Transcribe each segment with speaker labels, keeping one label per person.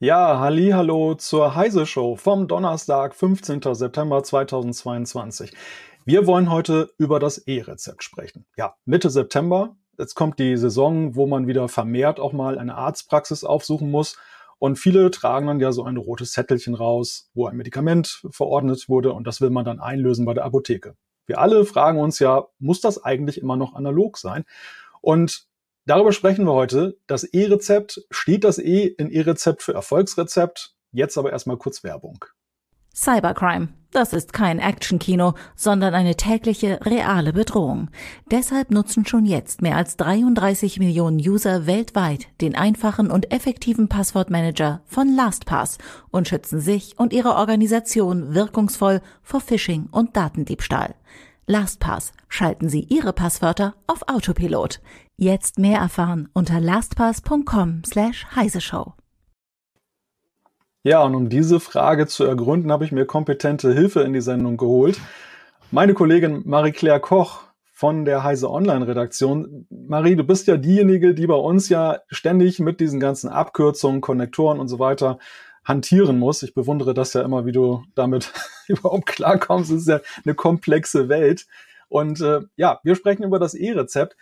Speaker 1: Ja, halli, hallo zur Heise Show vom Donnerstag, 15. September 2022. Wir wollen heute über das E-Rezept sprechen. Ja, Mitte September. Jetzt kommt die Saison, wo man wieder vermehrt auch mal eine Arztpraxis aufsuchen muss. Und viele tragen dann ja so ein rotes Zettelchen raus, wo ein Medikament verordnet wurde und das will man dann einlösen bei der Apotheke. Wir alle fragen uns ja, muss das eigentlich immer noch analog sein? Und Darüber sprechen wir heute. Das E-Rezept, steht das E in E-Rezept für Erfolgsrezept? Jetzt aber erstmal kurz Werbung.
Speaker 2: Cybercrime. Das ist kein Actionkino, sondern eine tägliche, reale Bedrohung. Deshalb nutzen schon jetzt mehr als 33 Millionen User weltweit den einfachen und effektiven Passwortmanager von LastPass und schützen sich und ihre Organisation wirkungsvoll vor Phishing und Datendiebstahl. LastPass. Schalten Sie Ihre Passwörter auf Autopilot. Jetzt mehr erfahren unter lastpass.com slash heiseshow.
Speaker 1: Ja, und um diese Frage zu ergründen, habe ich mir kompetente Hilfe in die Sendung geholt. Meine Kollegin Marie-Claire Koch von der Heise Online-Redaktion. Marie, du bist ja diejenige, die bei uns ja ständig mit diesen ganzen Abkürzungen, Konnektoren und so weiter hantieren muss. Ich bewundere das ja immer, wie du damit überhaupt klarkommst. Es ist ja eine komplexe Welt. Und äh, ja, wir sprechen über das E-Rezept.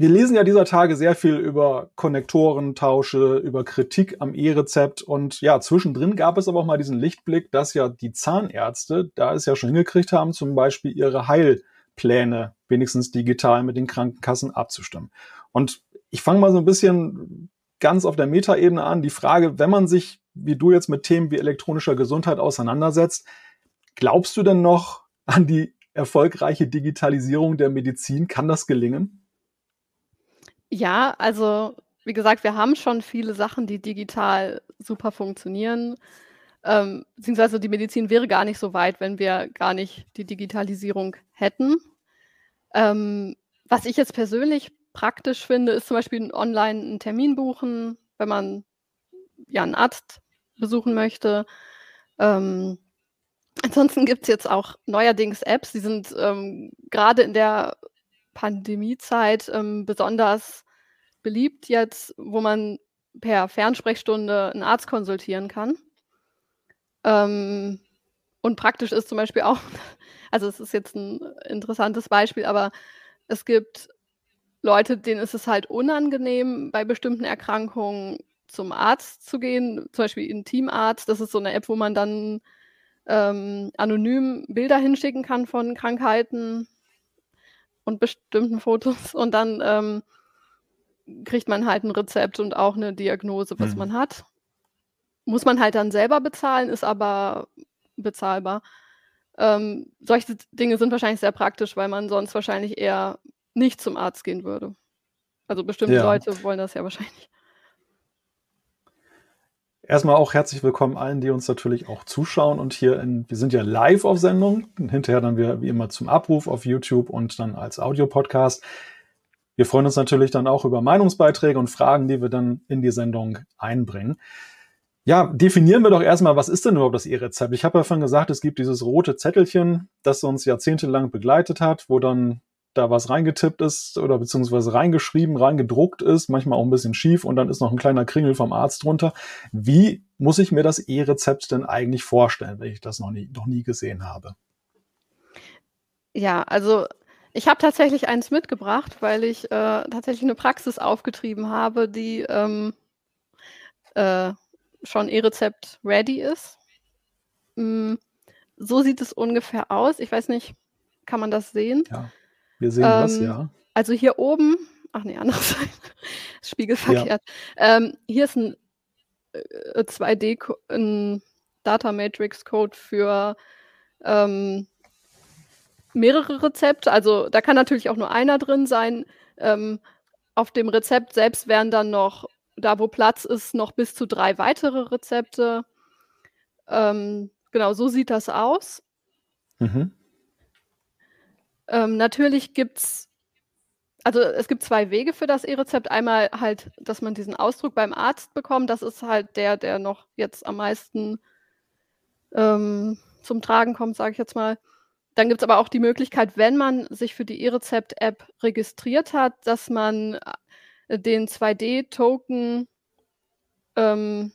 Speaker 1: Wir lesen ja dieser Tage sehr viel über Konnektorentausche, über Kritik am E-Rezept und ja, zwischendrin gab es aber auch mal diesen Lichtblick, dass ja die Zahnärzte da es ja schon hingekriegt haben, zum Beispiel ihre Heilpläne wenigstens digital mit den Krankenkassen abzustimmen. Und ich fange mal so ein bisschen ganz auf der Metaebene an. Die Frage, wenn man sich, wie du jetzt mit Themen wie elektronischer Gesundheit auseinandersetzt, glaubst du denn noch an die erfolgreiche Digitalisierung der Medizin? Kann das gelingen?
Speaker 3: Ja, also wie gesagt, wir haben schon viele Sachen, die digital super funktionieren. Ähm, beziehungsweise die Medizin wäre gar nicht so weit, wenn wir gar nicht die Digitalisierung hätten. Ähm, was ich jetzt persönlich praktisch finde, ist zum Beispiel online einen Termin buchen, wenn man ja einen Arzt besuchen möchte. Ähm, ansonsten gibt es jetzt auch neuerdings Apps, die sind ähm, gerade in der Pandemiezeit ähm, besonders beliebt jetzt, wo man per Fernsprechstunde einen Arzt konsultieren kann. Ähm, und praktisch ist zum Beispiel auch, also es ist jetzt ein interessantes Beispiel, aber es gibt Leute, denen ist es halt unangenehm, bei bestimmten Erkrankungen zum Arzt zu gehen, zum Beispiel Intimarzt. Das ist so eine App, wo man dann ähm, anonym Bilder hinschicken kann von Krankheiten und bestimmten Fotos und dann ähm, kriegt man halt ein Rezept und auch eine Diagnose, was mhm. man hat. Muss man halt dann selber bezahlen, ist aber bezahlbar. Ähm, solche Dinge sind wahrscheinlich sehr praktisch, weil man sonst wahrscheinlich eher nicht zum Arzt gehen würde. Also bestimmte ja. Leute wollen das ja wahrscheinlich.
Speaker 1: Erstmal auch herzlich willkommen allen, die uns natürlich auch zuschauen und hier in, wir sind ja live auf Sendung, hinterher dann wir wie immer zum Abruf auf YouTube und dann als Audiopodcast. Wir freuen uns natürlich dann auch über Meinungsbeiträge und Fragen, die wir dann in die Sendung einbringen. Ja, definieren wir doch erstmal, was ist denn überhaupt das E-Rezept? Ich habe ja schon gesagt, es gibt dieses rote Zettelchen, das uns jahrzehntelang begleitet hat, wo dann da was reingetippt ist oder beziehungsweise reingeschrieben, reingedruckt ist, manchmal auch ein bisschen schief und dann ist noch ein kleiner Kringel vom Arzt drunter. Wie muss ich mir das E-Rezept denn eigentlich vorstellen, wenn ich das noch nie, noch nie gesehen habe?
Speaker 3: Ja, also ich habe tatsächlich eins mitgebracht, weil ich äh, tatsächlich eine Praxis aufgetrieben habe, die ähm, äh, schon E-Rezept ready ist. Mm, so sieht es ungefähr aus. Ich weiß nicht, kann man das sehen.
Speaker 1: Ja, wir sehen ähm, das, ja.
Speaker 3: Also hier oben, ach nee, andere Seite, spiegelverkehrt. Ja. Ähm, hier ist ein äh, 2D, ein Data Matrix Code für ähm, mehrere Rezepte. Also da kann natürlich auch nur einer drin sein. Ähm, auf dem Rezept selbst wären dann noch, da wo Platz ist, noch bis zu drei weitere Rezepte. Ähm, genau, so sieht das aus. Mhm. Ähm, natürlich gibt es, also es gibt zwei Wege für das E-Rezept. Einmal halt, dass man diesen Ausdruck beim Arzt bekommt. Das ist halt der, der noch jetzt am meisten ähm, zum Tragen kommt, sage ich jetzt mal. Dann gibt es aber auch die Möglichkeit, wenn man sich für die E-Rezept-App registriert hat, dass man äh, den 2D-Token ähm,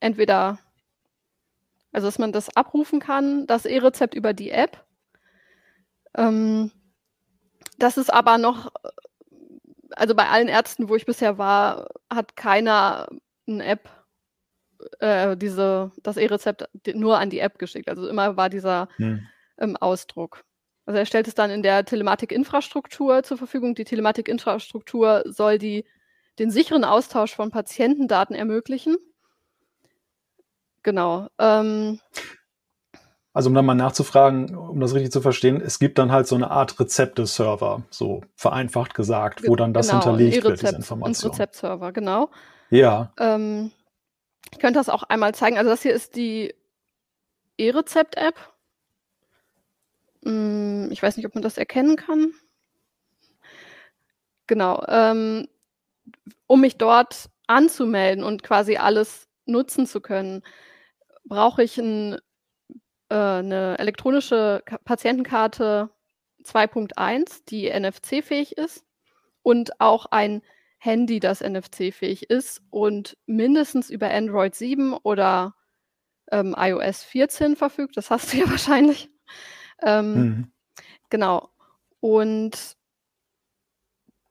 Speaker 3: entweder, also dass man das abrufen kann, das E-Rezept über die App. Ähm, das ist aber noch, also bei allen Ärzten, wo ich bisher war, hat keiner eine App, äh, diese, das E-Rezept nur an die App geschickt. Also immer war dieser hm ähm, Ausdruck. Also er stellt es dann in der Telematikinfrastruktur zur Verfügung. Die Telematikinfrastruktur soll die, den sicheren Austausch von Patientendaten ermöglichen. Genau. Ähm,
Speaker 1: also um dann mal nachzufragen, um das richtig zu verstehen, es gibt dann halt so eine Art Rezepte-Server, so vereinfacht gesagt, wo dann das genau, hinterlegt wird, diese Information.
Speaker 3: Ein Rezeptserver, genau.
Speaker 1: Ja.
Speaker 3: Ähm, ich könnte das auch einmal zeigen. Also das hier ist die E-Rezept-App. Hm, ich weiß nicht, ob man das erkennen kann. Genau. Ähm, um mich dort anzumelden und quasi alles nutzen zu können, brauche ich ein, äh, eine elektronische Ka Patientenkarte 2.1, die NFC-fähig ist und auch ein Handy, das NFC-fähig ist und mindestens über Android 7 oder ähm, iOS 14 verfügt. Das hast du ja wahrscheinlich. Ähm, mhm. Genau. Und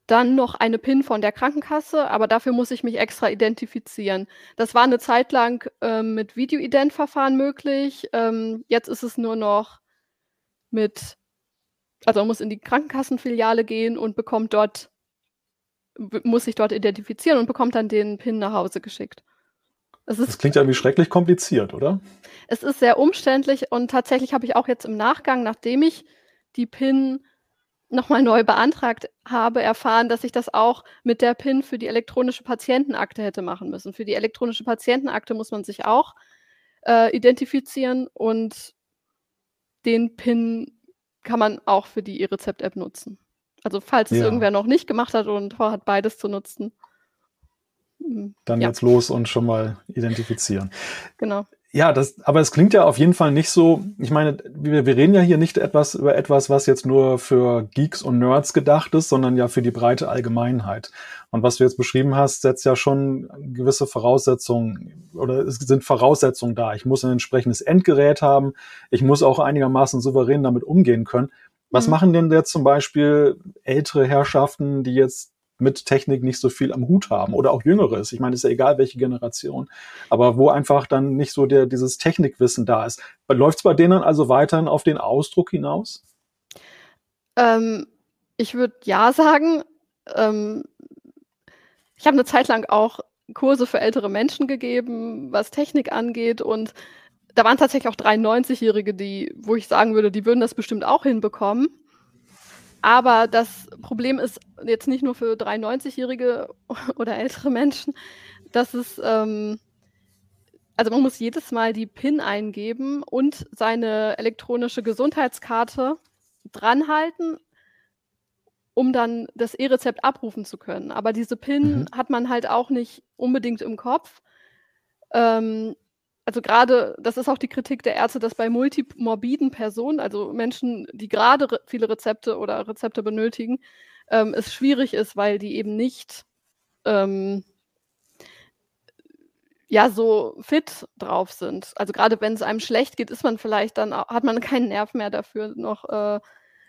Speaker 3: dann noch eine PIN von der Krankenkasse, aber dafür muss ich mich extra identifizieren. Das war eine Zeit lang ähm, mit Videoident-Verfahren möglich. Ähm, jetzt ist es nur noch mit, also man muss in die Krankenkassenfiliale gehen und bekommt dort, muss sich dort identifizieren und bekommt dann den PIN nach Hause geschickt.
Speaker 1: Ist, das klingt ja irgendwie schrecklich kompliziert, oder?
Speaker 3: Es ist sehr umständlich und tatsächlich habe ich auch jetzt im Nachgang, nachdem ich die PIN nochmal neu beantragt habe, erfahren, dass ich das auch mit der PIN für die elektronische Patientenakte hätte machen müssen. Für die elektronische Patientenakte muss man sich auch äh, identifizieren und den PIN kann man auch für die E-Rezept-App nutzen. Also falls ja. es irgendwer noch nicht gemacht hat und vorhat, beides zu nutzen,
Speaker 1: Mhm. Dann ja. jetzt los und schon mal identifizieren.
Speaker 3: Genau.
Speaker 1: Ja, das, aber es klingt ja auf jeden Fall nicht so, ich meine, wir, wir reden ja hier nicht etwas über etwas, was jetzt nur für Geeks und Nerds gedacht ist, sondern ja für die breite Allgemeinheit. Und was du jetzt beschrieben hast, setzt ja schon gewisse Voraussetzungen oder es sind Voraussetzungen da. Ich muss ein entsprechendes Endgerät haben. Ich muss auch einigermaßen souverän damit umgehen können. Was mhm. machen denn jetzt zum Beispiel ältere Herrschaften, die jetzt mit Technik nicht so viel am Hut haben oder auch Jüngeres. Ich meine, ist ja egal, welche Generation. Aber wo einfach dann nicht so der, dieses Technikwissen da ist. Läuft es bei denen also weiterhin auf den Ausdruck hinaus?
Speaker 3: Ähm, ich würde ja sagen. Ähm, ich habe eine Zeit lang auch Kurse für ältere Menschen gegeben, was Technik angeht und da waren tatsächlich auch 93-Jährige, die, wo ich sagen würde, die würden das bestimmt auch hinbekommen. Aber das Problem ist jetzt nicht nur für 93-Jährige oder ältere Menschen, dass es, ähm, also man muss jedes Mal die PIN eingeben und seine elektronische Gesundheitskarte dranhalten, um dann das E-Rezept abrufen zu können. Aber diese PIN mhm. hat man halt auch nicht unbedingt im Kopf. Ähm, also gerade, das ist auch die Kritik der Ärzte, dass bei multimorbiden Personen, also Menschen, die gerade re viele Rezepte oder Rezepte benötigen, ähm, es schwierig ist, weil die eben nicht ähm, ja so fit drauf sind. Also gerade wenn es einem schlecht geht, ist man vielleicht dann hat man keinen Nerv mehr dafür, noch äh,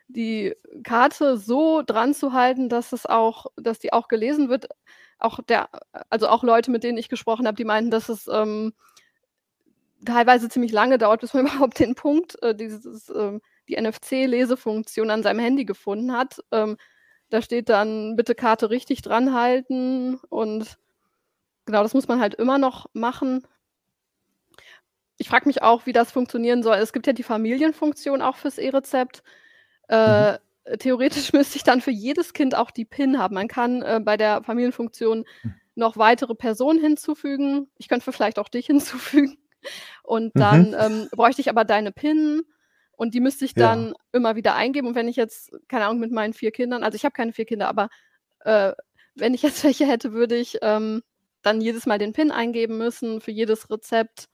Speaker 3: die Karte so dran zu halten, dass es auch, dass die auch gelesen wird. Auch der, also auch Leute, mit denen ich gesprochen habe, die meinten, dass es ähm, teilweise ziemlich lange dauert, bis man überhaupt den Punkt, äh, dieses, äh, die NFC-Lesefunktion an seinem Handy gefunden hat. Ähm, da steht dann, bitte Karte richtig dran halten und genau, das muss man halt immer noch machen. Ich frage mich auch, wie das funktionieren soll. Es gibt ja die Familienfunktion auch fürs E-Rezept. Äh, mhm. Theoretisch müsste ich dann für jedes Kind auch die PIN haben. Man kann äh, bei der Familienfunktion mhm. noch weitere Personen hinzufügen. Ich könnte vielleicht auch dich hinzufügen. Und dann mhm. ähm, bräuchte ich aber deine PIN und die müsste ich dann ja. immer wieder eingeben. Und wenn ich jetzt, keine Ahnung, mit meinen vier Kindern, also ich habe keine vier Kinder, aber äh, wenn ich jetzt welche hätte, würde ich ähm, dann jedes Mal den PIN eingeben müssen für jedes Rezept.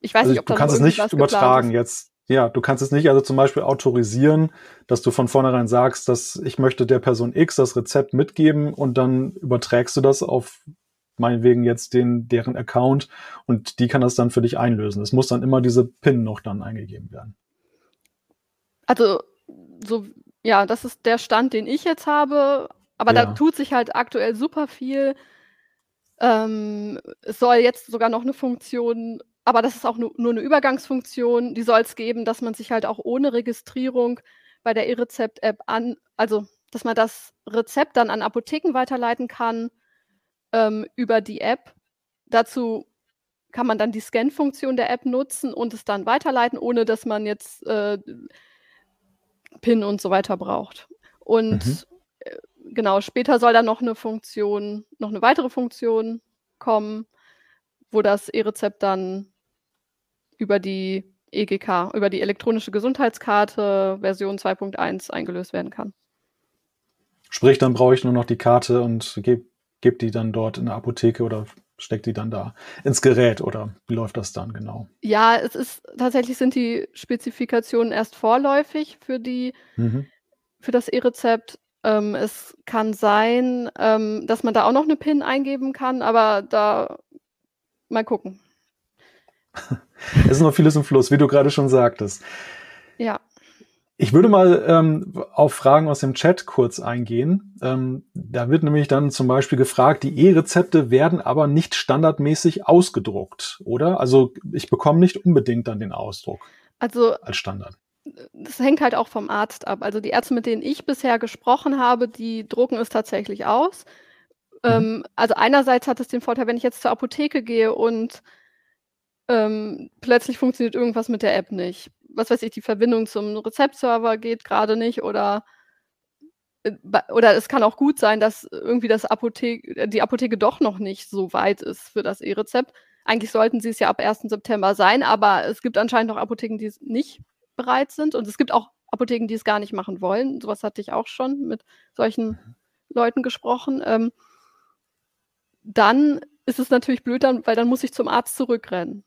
Speaker 1: Ich weiß also nicht, ob du kannst es nicht übertragen jetzt. Ja, du kannst es nicht also zum Beispiel autorisieren, dass du von vornherein sagst, dass ich möchte der Person X das Rezept mitgeben und dann überträgst du das auf meinetwegen jetzt den, deren Account und die kann das dann für dich einlösen. Es muss dann immer diese PIN noch dann eingegeben werden.
Speaker 3: Also, so, ja, das ist der Stand, den ich jetzt habe. Aber ja. da tut sich halt aktuell super viel. Ähm, es soll jetzt sogar noch eine Funktion, aber das ist auch nur, nur eine Übergangsfunktion, die soll es geben, dass man sich halt auch ohne Registrierung bei der E-Rezept-App an, also dass man das Rezept dann an Apotheken weiterleiten kann ähm, über die App. Dazu kann man dann die Scan-Funktion der App nutzen und es dann weiterleiten, ohne dass man jetzt äh, PIN und so weiter braucht. Und mhm. äh, genau, später soll dann noch eine Funktion, noch eine weitere Funktion kommen, wo das E-Rezept dann über die EGK, über die elektronische Gesundheitskarte Version 2.1 eingelöst werden kann.
Speaker 1: Sprich, dann brauche ich nur noch die Karte und gebe gibt die dann dort in der Apotheke oder steckt die dann da ins Gerät oder wie läuft das dann genau?
Speaker 3: Ja, es ist tatsächlich sind die Spezifikationen erst vorläufig für die mhm. für das E-Rezept. Ähm, es kann sein, ähm, dass man da auch noch eine PIN eingeben kann, aber da mal gucken.
Speaker 1: es ist noch vieles im Fluss, wie du gerade schon sagtest.
Speaker 3: Ja.
Speaker 1: Ich würde mal ähm, auf Fragen aus dem Chat kurz eingehen. Ähm, da wird nämlich dann zum Beispiel gefragt, die E-Rezepte werden aber nicht standardmäßig ausgedruckt, oder? Also ich bekomme nicht unbedingt dann den Ausdruck
Speaker 3: also,
Speaker 1: als Standard.
Speaker 3: Das hängt halt auch vom Arzt ab. Also die Ärzte, mit denen ich bisher gesprochen habe, die drucken es tatsächlich aus. Mhm. Ähm, also einerseits hat es den Vorteil, wenn ich jetzt zur Apotheke gehe und ähm, plötzlich funktioniert irgendwas mit der App nicht was weiß ich, die Verbindung zum Rezeptserver geht gerade nicht oder äh, oder es kann auch gut sein, dass irgendwie das Apotheke, die Apotheke doch noch nicht so weit ist für das E-Rezept. Eigentlich sollten sie es ja ab 1. September sein, aber es gibt anscheinend noch Apotheken, die es nicht bereit sind. Und es gibt auch Apotheken, die es gar nicht machen wollen. Sowas hatte ich auch schon mit solchen mhm. Leuten gesprochen. Ähm, dann ist es natürlich blöd, dann, weil dann muss ich zum Arzt zurückrennen.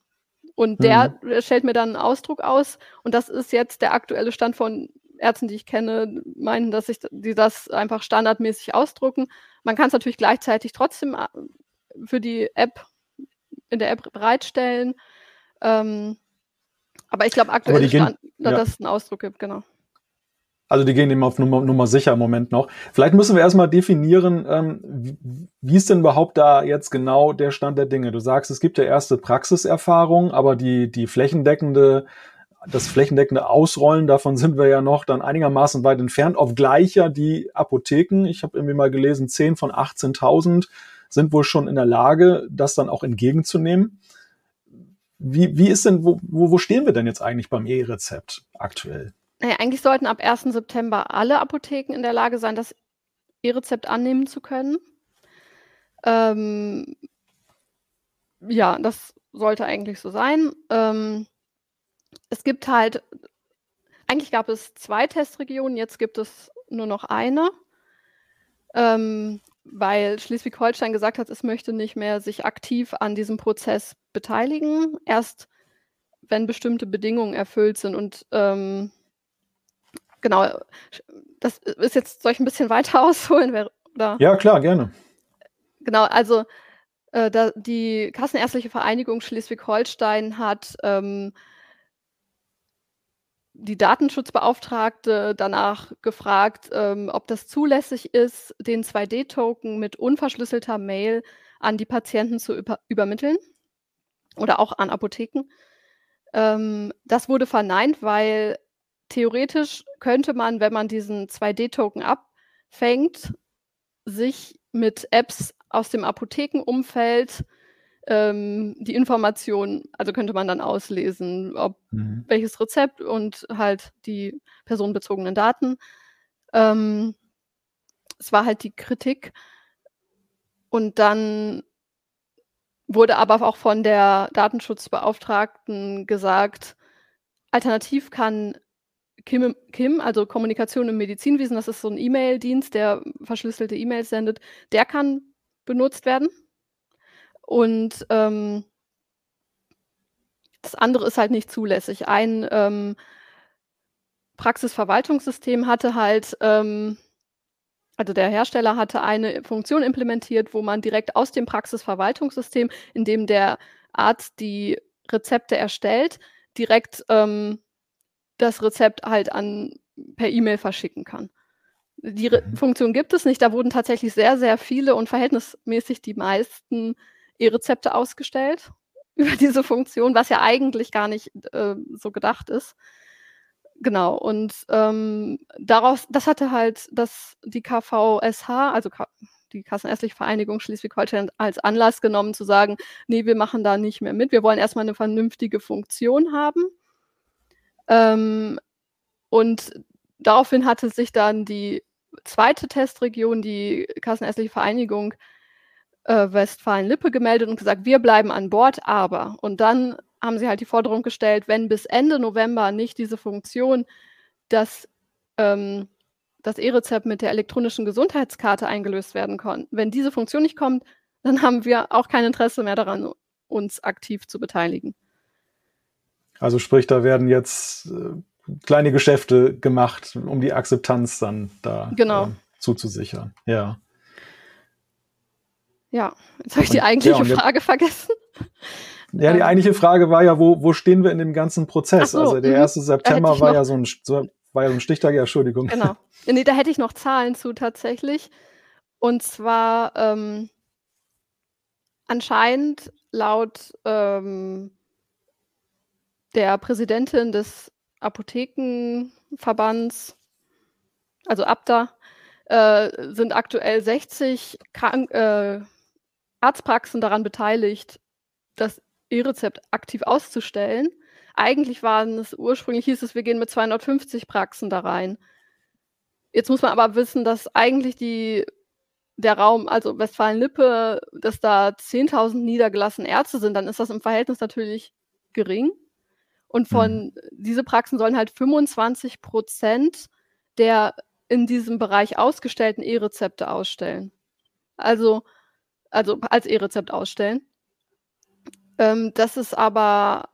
Speaker 3: Und der mhm. stellt mir dann einen Ausdruck aus. Und das ist jetzt der aktuelle Stand von Ärzten, die ich kenne, meinen, dass sich die das einfach standardmäßig ausdrucken. Man kann es natürlich gleichzeitig trotzdem äh, für die App in der App bereitstellen. Ähm, aber ich glaube aktuell Stand, ja. dass es einen Ausdruck gibt, genau.
Speaker 1: Also die gehen eben auf Nummer, Nummer sicher im Moment noch. Vielleicht müssen wir erstmal definieren, ähm, wie, wie ist denn überhaupt da jetzt genau der Stand der Dinge? Du sagst, es gibt ja erste Praxiserfahrung, aber die, die flächendeckende, das flächendeckende Ausrollen, davon sind wir ja noch dann einigermaßen weit entfernt. Auf gleicher die Apotheken, ich habe irgendwie mal gelesen, 10 von 18.000 sind wohl schon in der Lage, das dann auch entgegenzunehmen. Wie, wie ist denn, wo, wo stehen wir denn jetzt eigentlich beim E-Rezept aktuell?
Speaker 3: Naja, eigentlich sollten ab 1. September alle Apotheken in der Lage sein, das E-Rezept annehmen zu können. Ähm, ja, das sollte eigentlich so sein. Ähm, es gibt halt, eigentlich gab es zwei Testregionen, jetzt gibt es nur noch eine, ähm, weil Schleswig-Holstein gesagt hat, es möchte nicht mehr sich aktiv an diesem Prozess beteiligen, erst wenn bestimmte Bedingungen erfüllt sind. Und ähm, genau, das ist jetzt, soll ich ein bisschen weiter ausholen?
Speaker 1: Oder? Ja, klar, gerne.
Speaker 3: Genau, also äh, da, die Kassenärztliche Vereinigung Schleswig-Holstein hat ähm, die Datenschutzbeauftragte danach gefragt, ähm, ob das zulässig ist, den 2D-Token mit unverschlüsselter Mail an die Patienten zu über übermitteln oder auch an Apotheken. Ähm, das wurde verneint, weil theoretisch könnte man, wenn man diesen 2D-Token abfängt, sich mit Apps aus dem Apothekenumfeld ähm, die Informationen, also könnte man dann auslesen, ob mhm. welches Rezept und halt die personenbezogenen Daten. Ähm, es war halt die Kritik. Und dann wurde aber auch von der Datenschutzbeauftragten gesagt, alternativ kann Kim, Kim, also Kommunikation im Medizinwesen, das ist so ein E-Mail-Dienst, der verschlüsselte E-Mails sendet, der kann benutzt werden. Und ähm, das andere ist halt nicht zulässig. Ein ähm, Praxisverwaltungssystem hatte halt, ähm, also der Hersteller hatte eine Funktion implementiert, wo man direkt aus dem Praxisverwaltungssystem, in dem der Arzt die Rezepte erstellt, direkt ähm, das Rezept halt an per E-Mail verschicken kann. Die Re mhm. Funktion gibt es nicht. Da wurden tatsächlich sehr, sehr viele und verhältnismäßig die meisten E-Rezepte ausgestellt über diese Funktion, was ja eigentlich gar nicht äh, so gedacht ist. Genau, und ähm, daraus, das hatte halt das, die KVSH, also K die Kassenärztliche Vereinigung Schleswig-Holstein, als Anlass genommen zu sagen, nee, wir machen da nicht mehr mit. Wir wollen erstmal eine vernünftige Funktion haben. Ähm, und daraufhin hatte sich dann die zweite Testregion, die Kassenärztliche Vereinigung, äh, Westfalen-Lippe gemeldet und gesagt, wir bleiben an Bord, aber. Und dann haben sie halt die Forderung gestellt, wenn bis Ende November nicht diese Funktion, dass ähm, das E-Rezept mit der elektronischen Gesundheitskarte eingelöst werden kann, wenn diese Funktion nicht kommt, dann haben wir auch kein Interesse mehr daran, uns aktiv zu beteiligen.
Speaker 1: Also sprich, da werden jetzt äh, kleine Geschäfte gemacht, um die Akzeptanz dann da
Speaker 3: genau. äh,
Speaker 1: zuzusichern. Ja.
Speaker 3: Ja, jetzt habe ich die eigentliche ja, Frage vergessen.
Speaker 1: Ja, die ähm. eigentliche Frage war ja, wo, wo stehen wir in dem ganzen Prozess? So, also der 1. Mhm. September war ja so ein, so, war ja so ein Stichtag, ja, Entschuldigung.
Speaker 3: Genau. Nee, da hätte ich noch Zahlen zu tatsächlich. Und zwar ähm, anscheinend laut ähm, der Präsidentin des Apothekenverbands, also ABDA, äh, sind aktuell 60 Krank äh, Arztpraxen daran beteiligt, das E-Rezept aktiv auszustellen. Eigentlich waren es ursprünglich hieß es, wir gehen mit 250 Praxen da rein. Jetzt muss man aber wissen, dass eigentlich die, der Raum, also Westfalen-Lippe, dass da 10.000 niedergelassene Ärzte sind, dann ist das im Verhältnis natürlich gering. Und von mhm. diese Praxen sollen halt 25 Prozent der in diesem Bereich ausgestellten E-Rezepte ausstellen. Also also als E-Rezept ausstellen. Ähm, das ist aber,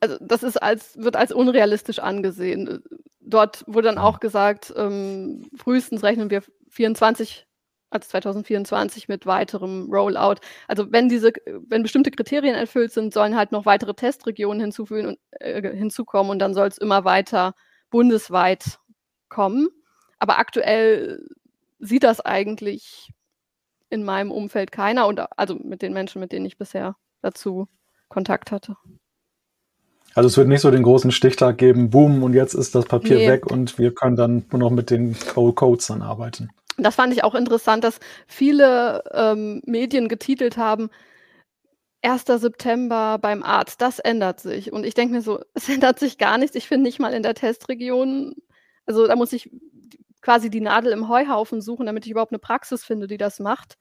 Speaker 3: also das ist als, wird als unrealistisch angesehen. Dort wurde dann auch gesagt, ähm, frühestens rechnen wir 24 als 2024 mit weiterem Rollout. Also wenn diese, wenn bestimmte Kriterien erfüllt sind, sollen halt noch weitere Testregionen hinzufügen und, äh, hinzukommen und dann soll es immer weiter bundesweit kommen. Aber aktuell sieht das eigentlich in meinem Umfeld keiner und also mit den Menschen, mit denen ich bisher dazu Kontakt hatte.
Speaker 1: Also es wird nicht so den großen Stichtag geben, boom, und jetzt ist das Papier nee. weg und wir können dann nur noch mit den Codes dann arbeiten.
Speaker 3: Das fand ich auch interessant, dass viele ähm, Medien getitelt haben, 1. September beim Arzt, das ändert sich. Und ich denke mir so, es ändert sich gar nichts. Ich finde nicht mal in der Testregion, also da muss ich quasi die Nadel im Heuhaufen suchen, damit ich überhaupt eine Praxis finde, die das macht.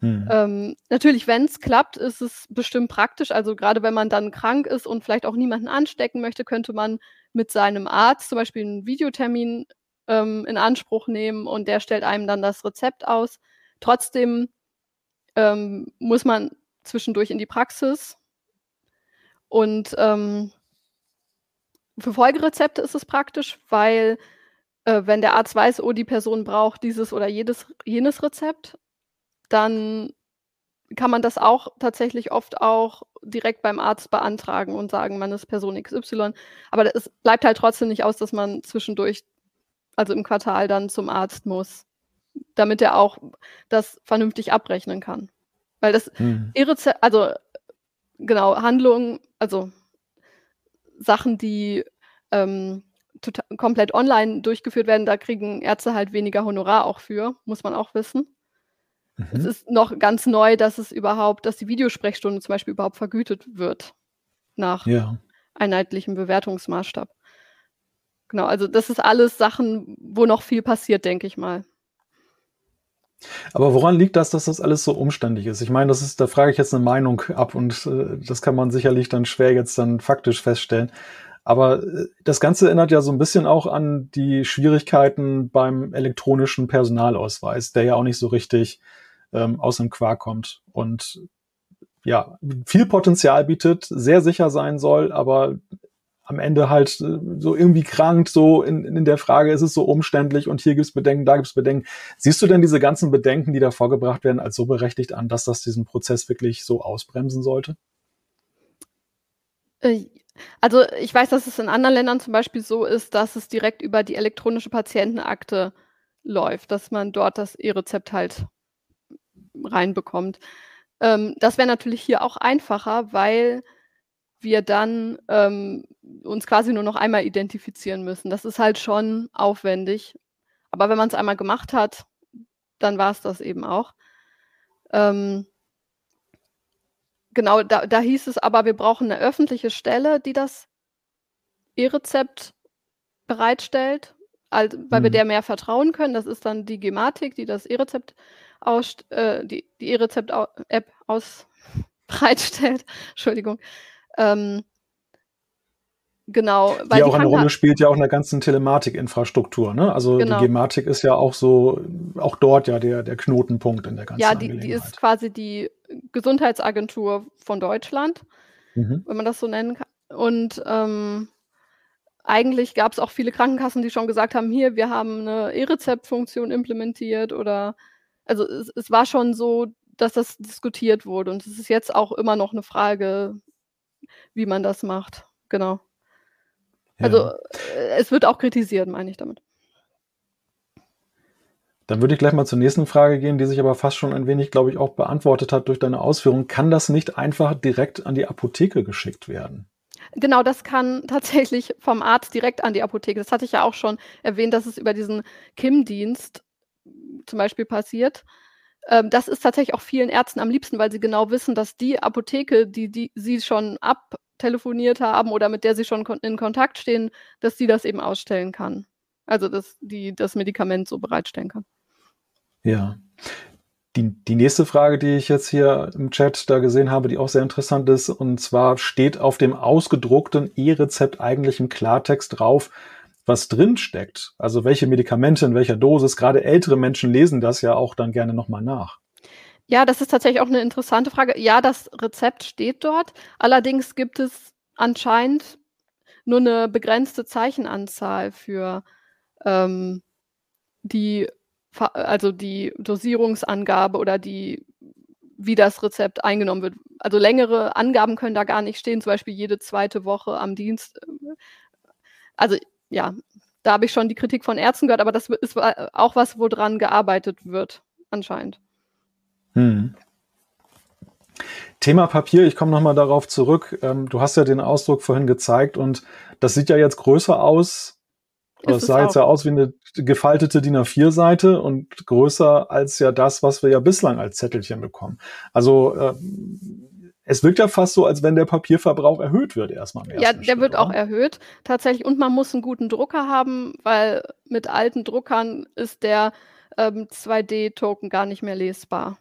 Speaker 3: Hm. Ähm, natürlich, wenn es klappt, ist es bestimmt praktisch. Also gerade wenn man dann krank ist und vielleicht auch niemanden anstecken möchte, könnte man mit seinem Arzt zum Beispiel einen Videotermin ähm, in Anspruch nehmen und der stellt einem dann das Rezept aus. Trotzdem ähm, muss man zwischendurch in die Praxis und ähm, für Folgerezepte ist es praktisch, weil äh, wenn der Arzt weiß, oh, die Person braucht dieses oder jedes, jenes Rezept, dann kann man das auch tatsächlich oft auch direkt beim Arzt beantragen und sagen, man ist Person XY. Aber es bleibt halt trotzdem nicht aus, dass man zwischendurch, also im Quartal dann zum Arzt muss, damit er auch das vernünftig abrechnen kann. Weil das hm. Irrezept, also genau, Handlungen, also Sachen, die ähm, total, komplett online durchgeführt werden, da kriegen Ärzte halt weniger Honorar auch für, muss man auch wissen. Mhm. Es ist noch ganz neu, dass es überhaupt, dass die Videosprechstunde zum Beispiel überhaupt vergütet wird nach ja. einheitlichem Bewertungsmaßstab. Genau, also das ist alles Sachen, wo noch viel passiert, denke ich mal.
Speaker 1: Aber woran liegt das, dass das alles so umständlich ist? Ich meine, das ist, da frage ich jetzt eine Meinung ab und äh, das kann man sicherlich dann schwer jetzt dann faktisch feststellen. Aber äh, das Ganze erinnert ja so ein bisschen auch an die Schwierigkeiten beim elektronischen Personalausweis, der ja auch nicht so richtig ähm, aus dem Quark kommt und ja, viel Potenzial bietet, sehr sicher sein soll, aber am Ende halt äh, so irgendwie krankt, so in, in der Frage, ist es so umständlich und hier gibt's Bedenken, da gibt's Bedenken. Siehst du denn diese ganzen Bedenken, die da vorgebracht werden, als so berechtigt an, dass das diesen Prozess wirklich so ausbremsen sollte?
Speaker 3: Äh, also ich weiß, dass es in anderen Ländern zum Beispiel so ist, dass es direkt über die elektronische Patientenakte läuft, dass man dort das E-Rezept halt reinbekommt. Ähm, das wäre natürlich hier auch einfacher, weil wir dann ähm, uns quasi nur noch einmal identifizieren müssen. Das ist halt schon aufwendig. Aber wenn man es einmal gemacht hat, dann war es das eben auch. Ähm, genau, da, da hieß es aber, wir brauchen eine öffentliche Stelle, die das E-Rezept bereitstellt, also, weil mhm. wir der mehr vertrauen können. Das ist dann die Gematik, die das E-Rezept aus, äh, die, die E-Rezept-App aus bereitstellt. Entschuldigung. Ähm, Genau.
Speaker 1: Weil die auch eine Rolle spielt ja auch in der ganzen Telematikinfrastruktur. Ne? Also genau. die Gematik ist ja auch so, auch dort ja der, der Knotenpunkt in der ganzen
Speaker 3: Ja, die, die ist quasi die Gesundheitsagentur von Deutschland, mhm. wenn man das so nennen kann. Und ähm, eigentlich gab es auch viele Krankenkassen, die schon gesagt haben, hier, wir haben eine E-Rezept-Funktion implementiert oder also es, es war schon so, dass das diskutiert wurde. Und es ist jetzt auch immer noch eine Frage, wie man das macht. Genau. Also äh, es wird auch kritisiert, meine ich damit.
Speaker 1: Dann würde ich gleich mal zur nächsten Frage gehen, die sich aber fast schon ein wenig, glaube ich, auch beantwortet hat durch deine Ausführungen. Kann das nicht einfach direkt an die Apotheke geschickt werden?
Speaker 3: Genau, das kann tatsächlich vom Arzt direkt an die Apotheke. Das hatte ich ja auch schon erwähnt, dass es über diesen KIM-Dienst zum Beispiel passiert. Ähm, das ist tatsächlich auch vielen Ärzten am liebsten, weil sie genau wissen, dass die Apotheke, die, die sie schon ab telefoniert haben oder mit der sie schon in Kontakt stehen, dass sie das eben ausstellen kann. Also dass die das Medikament so bereitstellen kann.
Speaker 1: Ja. Die, die nächste Frage, die ich jetzt hier im Chat da gesehen habe, die auch sehr interessant ist, und zwar steht auf dem ausgedruckten E-Rezept eigentlich im Klartext drauf, was drin steckt. Also welche Medikamente in welcher Dosis. Gerade ältere Menschen lesen das ja auch dann gerne nochmal nach.
Speaker 3: Ja, das ist tatsächlich auch eine interessante Frage. Ja, das Rezept steht dort. Allerdings gibt es anscheinend nur eine begrenzte Zeichenanzahl für ähm, die, also die Dosierungsangabe oder die, wie das Rezept eingenommen wird. Also längere Angaben können da gar nicht stehen, zum Beispiel jede zweite Woche am Dienst. Also ja, da habe ich schon die Kritik von Ärzten gehört, aber das ist auch was, woran gearbeitet wird, anscheinend. Hm.
Speaker 1: Thema Papier, ich komme nochmal darauf zurück. Ähm, du hast ja den Ausdruck vorhin gezeigt und das sieht ja jetzt größer aus. Es sah jetzt ja aus wie eine gefaltete DIN A4-Seite und größer als ja das, was wir ja bislang als Zettelchen bekommen. Also äh, es wirkt ja fast so, als wenn der Papierverbrauch erhöht wird erstmal.
Speaker 3: ja, der Schritt, wird oder? auch erhöht, tatsächlich. Und man muss einen guten Drucker haben, weil mit alten Druckern ist der ähm, 2D-Token gar nicht mehr lesbar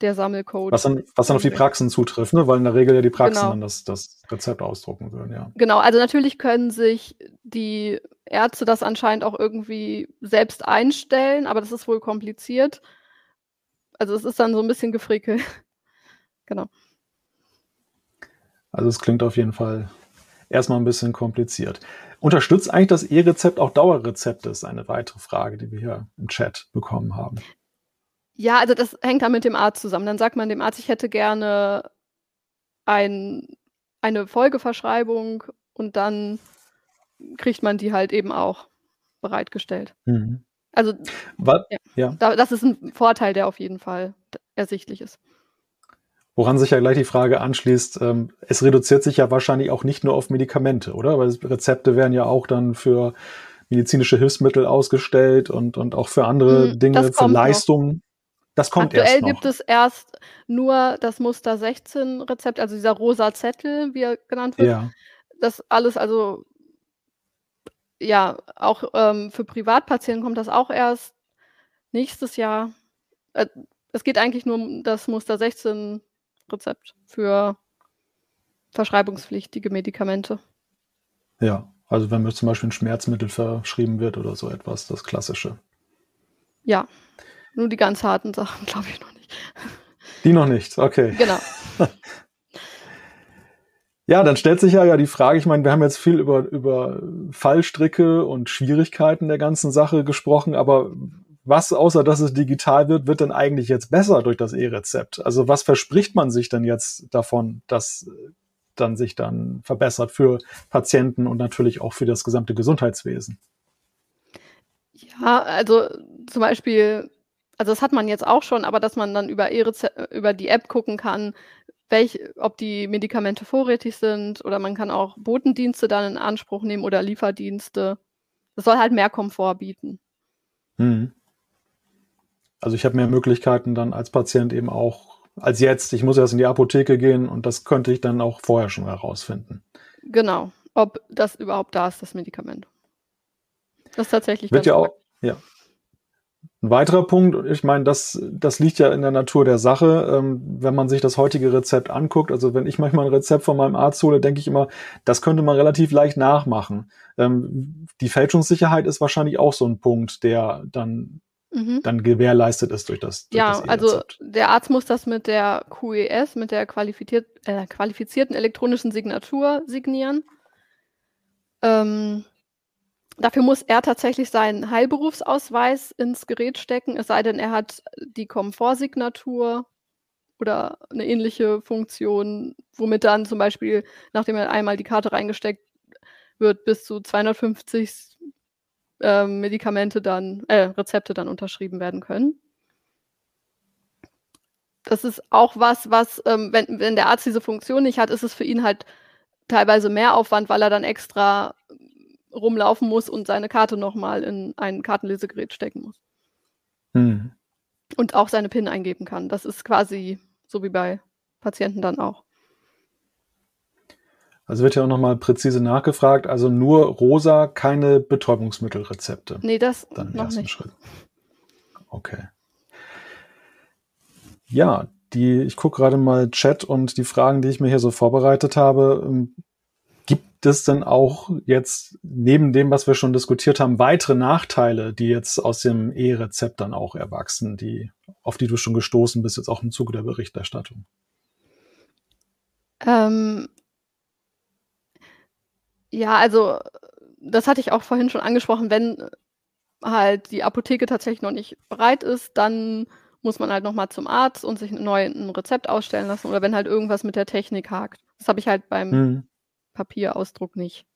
Speaker 3: der Sammelcode.
Speaker 1: Was dann, was dann auf die Praxen zutrifft, ne? weil in der Regel ja die Praxen genau. dann das, das Rezept ausdrucken würden, ja.
Speaker 3: Genau, also natürlich können sich die Ärzte das anscheinend auch irgendwie selbst einstellen, aber das ist wohl kompliziert. Also es ist dann so ein bisschen gefrickelt. Genau.
Speaker 1: Also es klingt auf jeden Fall erstmal ein bisschen kompliziert. Unterstützt eigentlich das E-Rezept auch Dauerrezepte, ist eine weitere Frage, die wir hier im Chat bekommen haben.
Speaker 3: Ja, also das hängt dann mit dem Arzt zusammen. Dann sagt man dem Arzt, ich hätte gerne ein, eine Folgeverschreibung und dann kriegt man die halt eben auch bereitgestellt. Mhm. Also
Speaker 1: Was? Ja,
Speaker 3: ja. das ist ein Vorteil, der auf jeden Fall ersichtlich ist.
Speaker 1: Woran sich ja gleich die Frage anschließt, ähm, es reduziert sich ja wahrscheinlich auch nicht nur auf Medikamente, oder? Weil Rezepte werden ja auch dann für medizinische Hilfsmittel ausgestellt und, und auch für andere hm, Dinge, für Leistungen. Noch.
Speaker 3: Das kommt Aktuell erst noch. gibt es erst nur das Muster 16 Rezept, also dieser rosa Zettel, wie er genannt wird. Ja. Das alles, also ja, auch ähm, für Privatpatienten kommt das auch erst nächstes Jahr. Äh, es geht eigentlich nur um das Muster 16 Rezept für verschreibungspflichtige Medikamente.
Speaker 1: Ja, also wenn mir zum Beispiel ein Schmerzmittel verschrieben wird oder so etwas, das Klassische.
Speaker 3: Ja, nur die ganz harten Sachen glaube ich noch nicht.
Speaker 1: Die noch nicht, okay.
Speaker 3: Genau.
Speaker 1: Ja, dann stellt sich ja, ja die Frage, ich meine, wir haben jetzt viel über, über Fallstricke und Schwierigkeiten der ganzen Sache gesprochen, aber was, außer dass es digital wird, wird denn eigentlich jetzt besser durch das E-Rezept? Also was verspricht man sich denn jetzt davon, dass dann sich dann verbessert für Patienten und natürlich auch für das gesamte Gesundheitswesen?
Speaker 3: Ja, also zum Beispiel, also das hat man jetzt auch schon, aber dass man dann über, e über die App gucken kann, welch, ob die Medikamente vorrätig sind oder man kann auch Botendienste dann in Anspruch nehmen oder Lieferdienste. Das soll halt mehr Komfort bieten.
Speaker 1: Hm. Also ich habe mehr Möglichkeiten dann als Patient eben auch als jetzt. Ich muss erst in die Apotheke gehen und das könnte ich dann auch vorher schon herausfinden.
Speaker 3: Genau, ob das überhaupt da ist, das Medikament. Das ist tatsächlich
Speaker 1: Wird ja auch, ja. Ein weiterer Punkt, ich meine, das, das liegt ja in der Natur der Sache, ähm, wenn man sich das heutige Rezept anguckt. Also wenn ich manchmal ein Rezept von meinem Arzt hole, denke ich immer, das könnte man relativ leicht nachmachen. Ähm, die Fälschungssicherheit ist wahrscheinlich auch so ein Punkt, der dann mhm. dann gewährleistet ist durch das. Durch
Speaker 3: ja,
Speaker 1: das
Speaker 3: also der Arzt muss das mit der QES, mit der qualifiziert, äh, qualifizierten elektronischen Signatur signieren. Ähm, dafür muss er tatsächlich seinen Heilberufsausweis ins Gerät stecken, es sei denn, er hat die Komfortsignatur oder eine ähnliche Funktion, womit dann zum Beispiel, nachdem er einmal die Karte reingesteckt wird, bis zu 250 äh, Medikamente dann, äh, Rezepte dann unterschrieben werden können. Das ist auch was, was, ähm, wenn, wenn der Arzt diese Funktion nicht hat, ist es für ihn halt teilweise mehr Aufwand, weil er dann extra rumlaufen muss und seine Karte nochmal in ein Kartenlesegerät stecken muss. Hm. Und auch seine PIN eingeben kann. Das ist quasi so wie bei Patienten dann auch.
Speaker 1: Also wird ja auch nochmal präzise nachgefragt. Also nur rosa, keine Betäubungsmittelrezepte.
Speaker 3: Nee, das Dann noch nicht. Schritt.
Speaker 1: Okay. Ja, die, ich gucke gerade mal Chat und die Fragen, die ich mir hier so vorbereitet habe. Ähm, gibt es denn auch jetzt neben dem, was wir schon diskutiert haben, weitere Nachteile, die jetzt aus dem E-Rezept dann auch erwachsen, die, auf die du schon gestoßen bist, jetzt auch im Zuge der Berichterstattung?
Speaker 3: Ähm, ja, also das hatte ich auch vorhin schon angesprochen, wenn halt die Apotheke tatsächlich noch nicht bereit ist, dann muss man halt nochmal zum Arzt und sich neu ein Rezept ausstellen lassen oder wenn halt irgendwas mit der Technik hakt. Das habe ich halt beim hm. Papierausdruck nicht.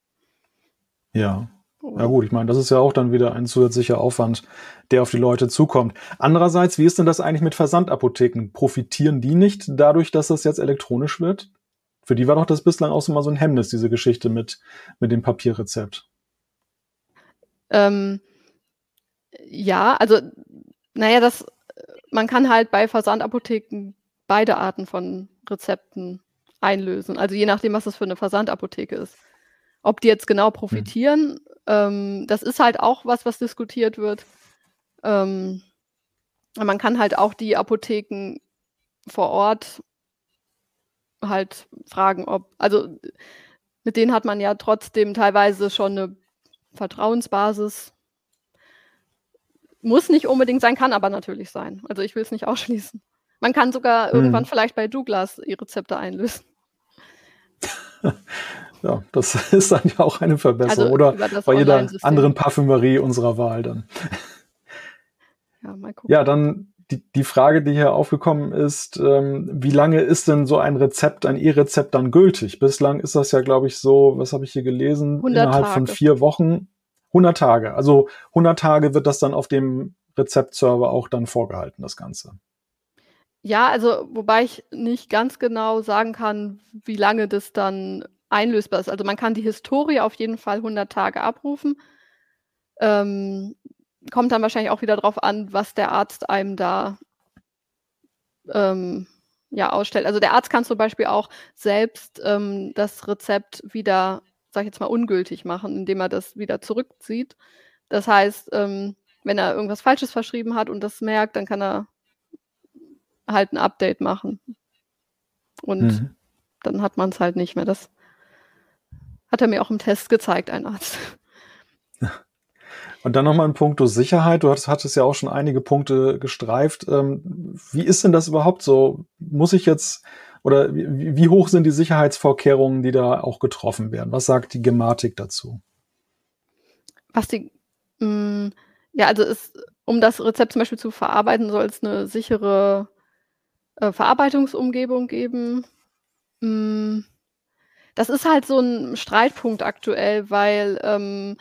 Speaker 1: Ja. Ja gut, ich meine, das ist ja auch dann wieder ein zusätzlicher Aufwand, der auf die Leute zukommt. Andererseits, wie ist denn das eigentlich mit Versandapotheken? Profitieren die nicht dadurch, dass das jetzt elektronisch wird? Für die war doch das bislang auch so mal so ein Hemmnis, diese Geschichte mit, mit dem Papierrezept.
Speaker 3: Ähm, ja, also, naja, das, man kann halt bei Versandapotheken beide Arten von Rezepten einlösen. Also je nachdem, was das für eine Versandapotheke ist. Ob die jetzt genau profitieren, hm. ähm, das ist halt auch was, was diskutiert wird. Ähm, man kann halt auch die Apotheken vor Ort halt fragen, ob, also mit denen hat man ja trotzdem teilweise schon eine Vertrauensbasis. Muss nicht unbedingt sein, kann aber natürlich sein. Also ich will es nicht ausschließen. Man kann sogar hm. irgendwann vielleicht bei Douglas E-Rezepte einlösen.
Speaker 1: ja, das ist dann ja auch eine Verbesserung. Also Oder bei jeder anderen Parfümerie unserer Wahl dann. Ja, mal gucken. Ja, dann die, die Frage, die hier aufgekommen ist, ähm, wie lange ist denn so ein Rezept, ein E-Rezept dann gültig? Bislang ist das ja, glaube ich, so, was habe ich hier gelesen? Innerhalb Tage. von vier Wochen. 100 Tage. Also 100 Tage wird das dann auf dem Rezeptserver auch dann vorgehalten, das Ganze.
Speaker 3: Ja, also wobei ich nicht ganz genau sagen kann, wie lange das dann einlösbar ist. Also man kann die Historie auf jeden Fall 100 Tage abrufen. Ähm, kommt dann wahrscheinlich auch wieder darauf an, was der Arzt einem da ähm, ja, ausstellt. Also der Arzt kann zum Beispiel auch selbst ähm, das Rezept wieder, sag ich jetzt mal, ungültig machen, indem er das wieder zurückzieht. Das heißt, ähm, wenn er irgendwas Falsches verschrieben hat und das merkt, dann kann er halt ein Update machen. Und mhm. dann hat man es halt nicht mehr. Das hat er mir auch im Test gezeigt, ein Arzt.
Speaker 1: Und dann nochmal ein Punkt Sicherheit. Du hattest, hattest ja auch schon einige Punkte gestreift. Ähm, wie ist denn das überhaupt so? Muss ich jetzt oder wie, wie, hoch sind die Sicherheitsvorkehrungen, die da auch getroffen werden? Was sagt die Gematik dazu?
Speaker 3: Was die, mh, mm, ja, also ist, um das Rezept zum Beispiel zu verarbeiten, soll es eine sichere äh, Verarbeitungsumgebung geben. Mm, das ist halt so ein Streitpunkt aktuell, weil ähm,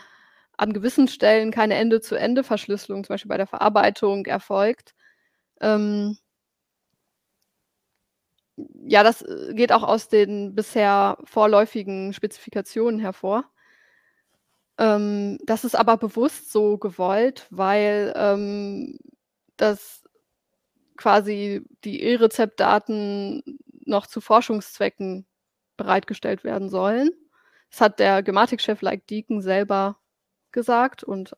Speaker 3: an gewissen Stellen keine Ende-zu-Ende-Verschlüsselung, zum Beispiel bei der Verarbeitung, erfolgt. Ähm, ja, das äh, geht auch aus den bisher vorläufigen Spezifikationen hervor. Ähm, das ist aber bewusst so gewollt, weil ähm, das quasi die E-Rezeptdaten noch zu Forschungszwecken bereitgestellt werden sollen. Das hat der Gematikchef Like Deacon selber gesagt und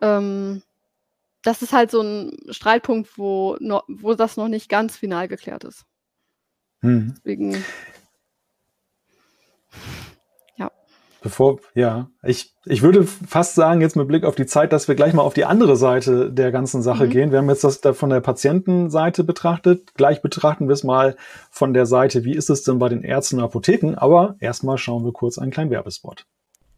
Speaker 3: ähm, das ist halt so ein Streitpunkt, wo, no, wo das noch nicht ganz final geklärt ist. Hm. Deswegen
Speaker 1: Bevor, ja, ich, ich würde fast sagen, jetzt mit Blick auf die Zeit, dass wir gleich mal auf die andere Seite der ganzen Sache mhm. gehen. Wir haben jetzt das da von der Patientenseite betrachtet. Gleich betrachten wir es mal von der Seite, wie ist es denn bei den Ärzten und Apotheken? Aber erstmal schauen wir kurz einen kleinen Werbespot.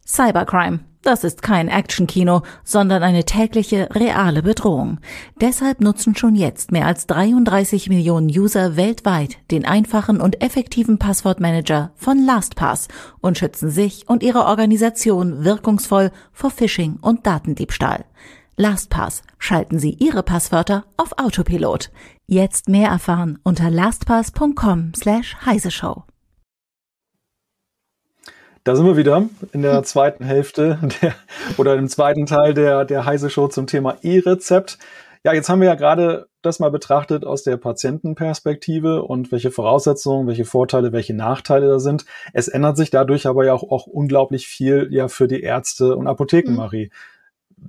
Speaker 2: Cybercrime. Das ist kein Actionkino, sondern eine tägliche, reale Bedrohung. Deshalb nutzen schon jetzt mehr als 33 Millionen User weltweit den einfachen und effektiven Passwortmanager von LastPass und schützen sich und ihre Organisation wirkungsvoll vor Phishing und Datendiebstahl. LastPass. Schalten Sie Ihre Passwörter auf Autopilot. Jetzt mehr erfahren unter lastpass.com slash heiseshow.
Speaker 1: Da sind wir wieder in der zweiten Hälfte der, oder im zweiten Teil der, der Heise Show zum Thema E-Rezept. Ja, jetzt haben wir ja gerade das mal betrachtet aus der Patientenperspektive und welche Voraussetzungen, welche Vorteile, welche Nachteile da sind. Es ändert sich dadurch aber ja auch, auch unglaublich viel ja für die Ärzte und Apotheken, mhm. Marie.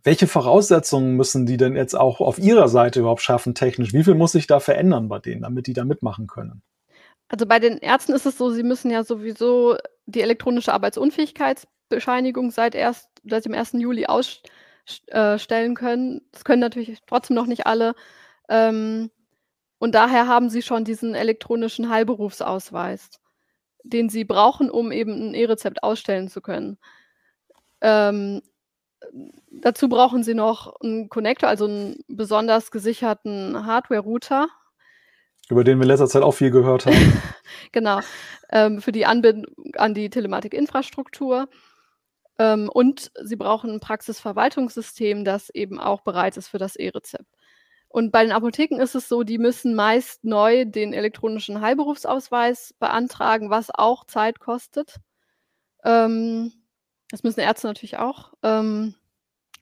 Speaker 1: Welche Voraussetzungen müssen die denn jetzt auch auf ihrer Seite überhaupt schaffen, technisch? Wie viel muss sich da verändern bei denen, damit die da mitmachen können?
Speaker 3: Also bei den Ärzten ist es so, sie müssen ja sowieso die elektronische Arbeitsunfähigkeitsbescheinigung seit, erst, seit dem 1. Juli ausstellen äh, können. Das können natürlich trotzdem noch nicht alle. Ähm, und daher haben sie schon diesen elektronischen Heilberufsausweis, den sie brauchen, um eben ein E-Rezept ausstellen zu können. Ähm, dazu brauchen sie noch einen Connector, also einen besonders gesicherten Hardware-Router,
Speaker 1: über den wir in letzter Zeit auch viel gehört haben.
Speaker 3: genau. Ähm, für die Anbindung an die Telematikinfrastruktur. Ähm, und sie brauchen ein Praxisverwaltungssystem, das eben auch bereit ist für das E-Rezept. Und bei den Apotheken ist es so, die müssen meist neu den elektronischen Heilberufsausweis beantragen, was auch Zeit kostet. Ähm, das müssen Ärzte natürlich auch. Ähm,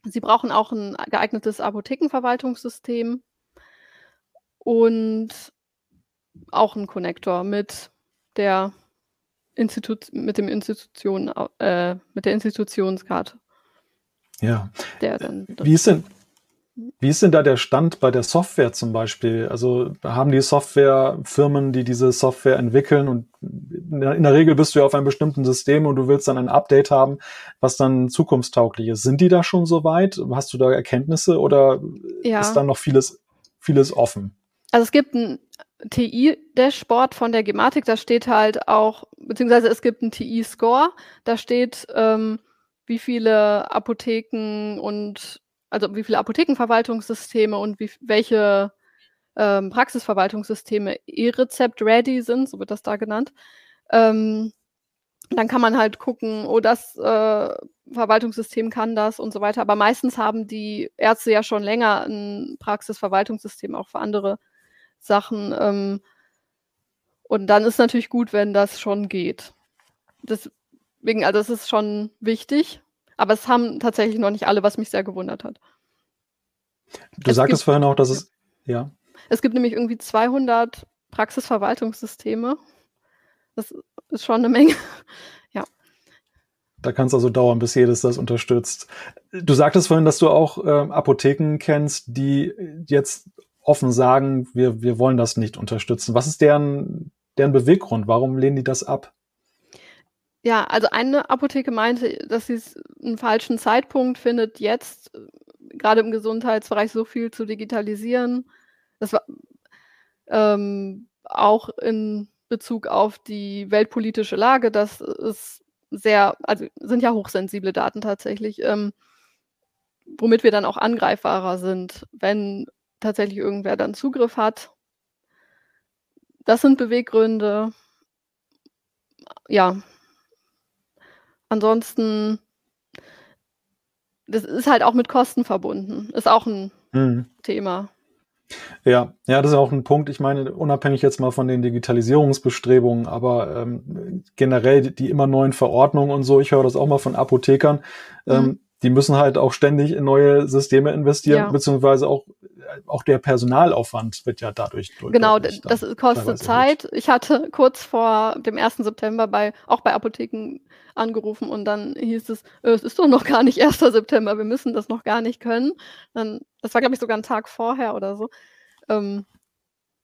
Speaker 3: sie brauchen auch ein geeignetes Apothekenverwaltungssystem. Und auch ein Konnektor mit der Institut mit dem Institution äh, mit der Institutionskarte.
Speaker 1: Ja. wie ist denn wie ist denn da der Stand bei der Software zum Beispiel? Also haben die Softwarefirmen, die diese Software entwickeln und in der Regel bist du ja auf einem bestimmten System und du willst dann ein Update haben, was dann zukunftstauglich ist. Sind die da schon so weit? Hast du da Erkenntnisse oder ja. ist da noch vieles, vieles offen?
Speaker 3: Also es gibt ein TI-Dashboard von der Gematik, da steht halt auch, beziehungsweise es gibt einen TI-Score, da steht, ähm, wie viele Apotheken und also wie viele Apothekenverwaltungssysteme und wie, welche ähm, Praxisverwaltungssysteme E-Rezept-ready sind, so wird das da genannt. Ähm, dann kann man halt gucken, oh, das äh, Verwaltungssystem kann das und so weiter. Aber meistens haben die Ärzte ja schon länger ein Praxisverwaltungssystem auch für andere Sachen. Ähm, und dann ist natürlich gut, wenn das schon geht. Deswegen, also es ist schon wichtig, aber es haben tatsächlich noch nicht alle, was mich sehr gewundert hat.
Speaker 1: Du es sagtest gibt, vorhin auch, dass es, ja.
Speaker 3: Es gibt nämlich irgendwie 200 Praxisverwaltungssysteme. Das ist schon eine Menge. ja.
Speaker 1: Da kann es also dauern, bis jedes das unterstützt. Du sagtest vorhin, dass du auch äh, Apotheken kennst, die jetzt offen sagen, wir, wir wollen das nicht unterstützen. Was ist deren, deren Beweggrund? Warum lehnen die das ab?
Speaker 3: Ja, also eine Apotheke meinte, dass sie einen falschen Zeitpunkt findet, jetzt gerade im Gesundheitsbereich so viel zu digitalisieren. Das war ähm, auch in Bezug auf die weltpolitische Lage, das ist sehr, also sind ja hochsensible Daten tatsächlich, ähm, womit wir dann auch angreifbarer sind, wenn tatsächlich irgendwer dann Zugriff hat. Das sind Beweggründe. Ja. Ansonsten, das ist halt auch mit Kosten verbunden. Ist auch ein mhm. Thema.
Speaker 1: Ja, ja, das ist auch ein Punkt. Ich meine, unabhängig jetzt mal von den Digitalisierungsbestrebungen, aber ähm, generell die, die immer neuen Verordnungen und so, ich höre das auch mal von Apothekern, ähm, mhm. Die müssen halt auch ständig in neue Systeme investieren, ja. beziehungsweise auch, auch der Personalaufwand wird ja dadurch.
Speaker 3: Genau, das kostet Zeit. Gut. Ich hatte kurz vor dem 1. September bei, auch bei Apotheken angerufen und dann hieß es, äh, es ist doch noch gar nicht 1. September, wir müssen das noch gar nicht können. Dann, das war, glaube ich, sogar ein Tag vorher oder so. Ähm,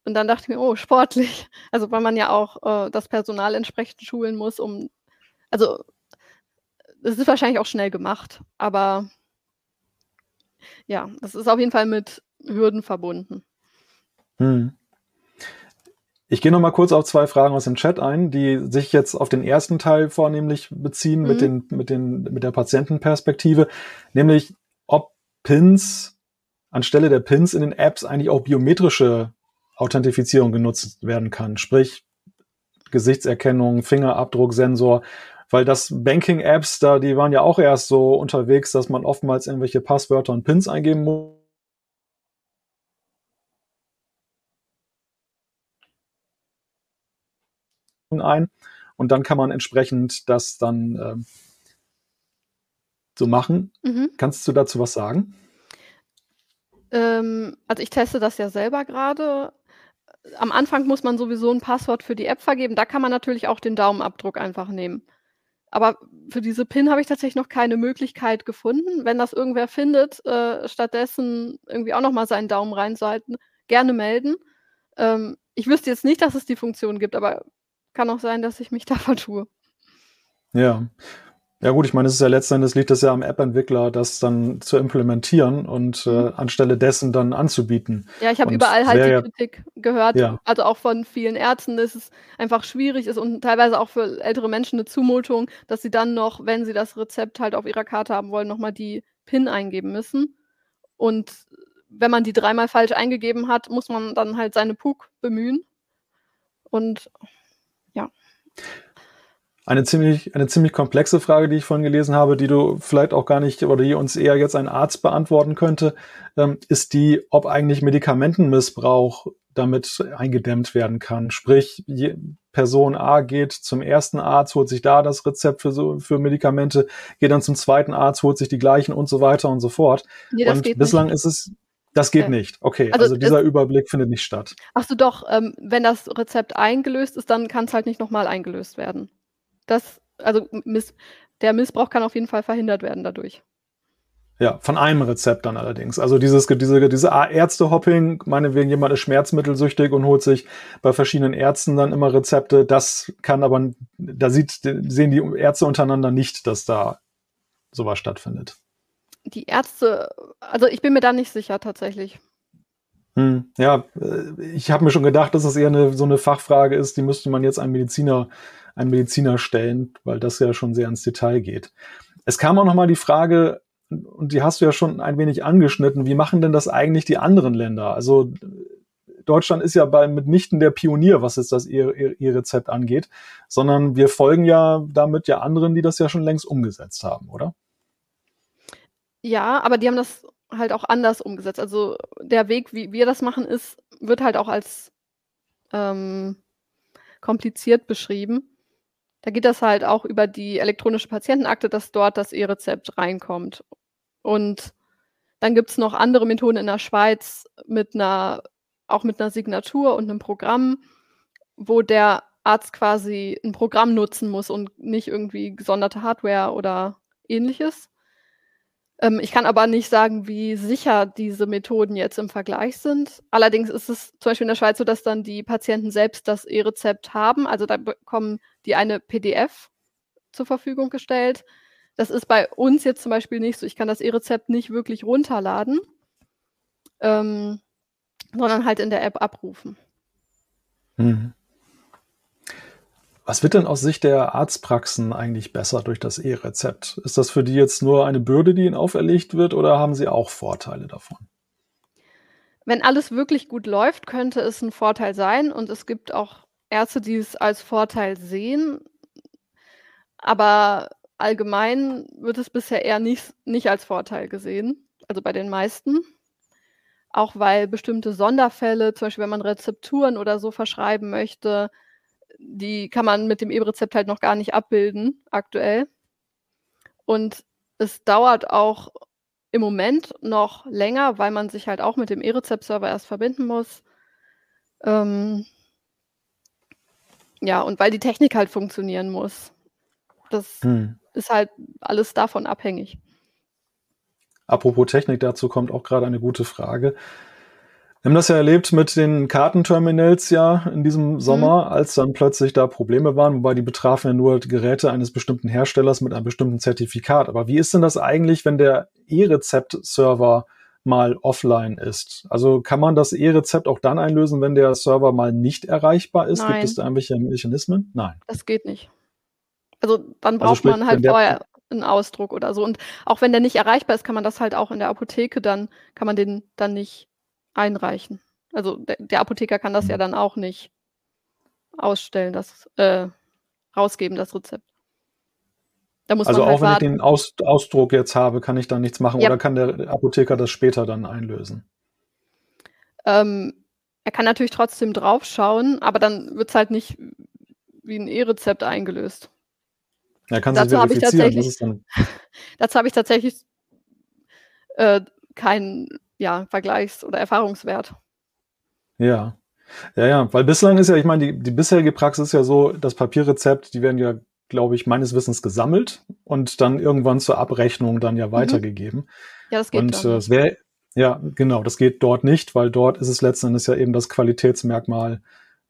Speaker 3: und dann dachte ich mir, oh, sportlich. Also weil man ja auch äh, das Personal entsprechend schulen muss, um, also es ist wahrscheinlich auch schnell gemacht, aber ja, das ist auf jeden Fall mit Hürden verbunden. Hm.
Speaker 1: Ich gehe noch mal kurz auf zwei Fragen aus dem Chat ein, die sich jetzt auf den ersten Teil vornehmlich beziehen mhm. mit den mit den mit der Patientenperspektive, nämlich ob Pins anstelle der Pins in den Apps eigentlich auch biometrische Authentifizierung genutzt werden kann, sprich Gesichtserkennung, Fingerabdrucksensor, weil das Banking-Apps da, die waren ja auch erst so unterwegs, dass man oftmals irgendwelche Passwörter und Pins eingeben muss ein und dann kann man entsprechend das dann äh, so machen. Mhm. Kannst du dazu was sagen?
Speaker 3: Ähm, also ich teste das ja selber gerade. Am Anfang muss man sowieso ein Passwort für die App vergeben. Da kann man natürlich auch den Daumenabdruck einfach nehmen. Aber für diese PIN habe ich tatsächlich noch keine Möglichkeit gefunden. Wenn das irgendwer findet, äh, stattdessen irgendwie auch nochmal seinen Daumen reinzuhalten, gerne melden. Ähm, ich wüsste jetzt nicht, dass es die Funktion gibt, aber kann auch sein, dass ich mich da vertue.
Speaker 1: Ja. Ja gut, ich meine, es ist ja letztendlich liegt es ja am App-Entwickler, das dann zu implementieren und äh, mhm. anstelle dessen dann anzubieten.
Speaker 3: Ja, ich habe überall halt die Kritik gehört, ja. also auch von vielen Ärzten, dass es einfach schwierig ist und teilweise auch für ältere Menschen eine Zumutung, dass sie dann noch, wenn sie das Rezept halt auf ihrer Karte haben wollen, nochmal die PIN eingeben müssen. Und wenn man die dreimal falsch eingegeben hat, muss man dann halt seine PUK bemühen. Und ja.
Speaker 1: Eine ziemlich, eine ziemlich komplexe Frage, die ich vorhin gelesen habe, die du vielleicht auch gar nicht oder die uns eher jetzt ein Arzt beantworten könnte, ähm, ist die, ob eigentlich Medikamentenmissbrauch damit eingedämmt werden kann. Sprich, Person A geht zum ersten Arzt, holt sich da das Rezept für, für Medikamente, geht dann zum zweiten Arzt, holt sich die gleichen und so weiter und so fort. Nee, und bislang nicht. ist es, das geht ja. nicht. Okay, also, also dieser Überblick findet nicht statt.
Speaker 3: Ach so, doch, ähm, wenn das Rezept eingelöst ist, dann kann es halt nicht nochmal eingelöst werden. Das, also Miss, der Missbrauch kann auf jeden Fall verhindert werden dadurch.
Speaker 1: Ja, von einem Rezept dann allerdings. Also dieses, diese, diese Ärzte-Hopping, meinetwegen jemand ist schmerzmittelsüchtig und holt sich bei verschiedenen Ärzten dann immer Rezepte. Das kann aber, da sieht, sehen die Ärzte untereinander nicht, dass da sowas stattfindet
Speaker 3: die Ärzte, also ich bin mir da nicht sicher tatsächlich.
Speaker 1: Hm, ja, äh, ich habe mir schon gedacht, dass das eher eine, so eine Fachfrage ist, die müsste man jetzt einem Mediziner, einem Mediziner stellen, weil das ja schon sehr ins Detail geht. Es kam auch nochmal die Frage, und die hast du ja schon ein wenig angeschnitten, wie machen denn das eigentlich die anderen Länder? Also Deutschland ist ja bei mitnichten der Pionier, was jetzt das E-Rezept angeht, sondern wir folgen ja damit ja anderen, die das ja schon längst umgesetzt haben, oder?
Speaker 3: Ja, aber die haben das halt auch anders umgesetzt. Also der Weg, wie wir das machen, ist, wird halt auch als ähm, kompliziert beschrieben. Da geht das halt auch über die elektronische Patientenakte, dass dort das E-Rezept reinkommt. Und dann gibt es noch andere Methoden in der Schweiz mit einer, auch mit einer Signatur und einem Programm, wo der Arzt quasi ein Programm nutzen muss und nicht irgendwie gesonderte Hardware oder ähnliches. Ähm, ich kann aber nicht sagen, wie sicher diese Methoden jetzt im Vergleich sind. Allerdings ist es zum Beispiel in der Schweiz so, dass dann die Patienten selbst das E-Rezept haben. Also da bekommen die eine PDF zur Verfügung gestellt. Das ist bei uns jetzt zum Beispiel nicht so. Ich kann das E-Rezept nicht wirklich runterladen, ähm, sondern halt in der App abrufen.
Speaker 1: Mhm. Was wird denn aus Sicht der Arztpraxen eigentlich besser durch das E-Rezept? Ist das für die jetzt nur eine Bürde, die ihnen auferlegt wird, oder haben sie auch Vorteile davon?
Speaker 3: Wenn alles wirklich gut läuft, könnte es ein Vorteil sein und es gibt auch Ärzte, die es als Vorteil sehen. Aber allgemein wird es bisher eher nicht, nicht als Vorteil gesehen, also bei den meisten. Auch weil bestimmte Sonderfälle, zum Beispiel wenn man Rezepturen oder so verschreiben möchte, die kann man mit dem E-Rezept halt noch gar nicht abbilden aktuell. Und es dauert auch im Moment noch länger, weil man sich halt auch mit dem E-Rezept-Server erst verbinden muss. Ähm, ja, und weil die Technik halt funktionieren muss. Das hm. ist halt alles davon abhängig.
Speaker 1: Apropos Technik, dazu kommt auch gerade eine gute Frage. Wir haben das ja erlebt mit den Kartenterminals ja in diesem Sommer, mhm. als dann plötzlich da Probleme waren, wobei die betrafen ja nur Geräte eines bestimmten Herstellers mit einem bestimmten Zertifikat. Aber wie ist denn das eigentlich, wenn der E-Rezept-Server mal offline ist? Also kann man das E-Rezept auch dann einlösen, wenn der Server mal nicht erreichbar ist? Nein. Gibt es da irgendwelche Mechanismen?
Speaker 3: Nein. Das geht nicht. Also dann also braucht also sprich, man halt vorher einen Ausdruck oder so. Und auch wenn der nicht erreichbar ist, kann man das halt auch in der Apotheke dann, kann man den dann nicht einreichen. Also der, der Apotheker kann das ja mhm. dann auch nicht ausstellen, das äh, rausgeben, das Rezept.
Speaker 1: Da muss also man halt auch wenn warten. ich den Aus, Ausdruck jetzt habe, kann ich dann nichts machen ja. oder kann der Apotheker das später dann einlösen?
Speaker 3: Ähm, er kann natürlich trotzdem draufschauen, aber dann wird es halt nicht wie ein E-Rezept eingelöst.
Speaker 1: Er kann dazu habe ich tatsächlich,
Speaker 3: dazu habe ich tatsächlich äh, keinen ja, Vergleichs- oder Erfahrungswert.
Speaker 1: Ja. Ja, ja, weil bislang ist ja, ich meine, die, die bisherige Praxis ist ja so, das Papierrezept, die werden ja, glaube ich, meines Wissens gesammelt und dann irgendwann zur Abrechnung dann ja mhm. weitergegeben. Ja, das geht Und äh, es wäre, ja, genau, das geht dort nicht, weil dort ist es letzten Endes ja eben das Qualitätsmerkmal,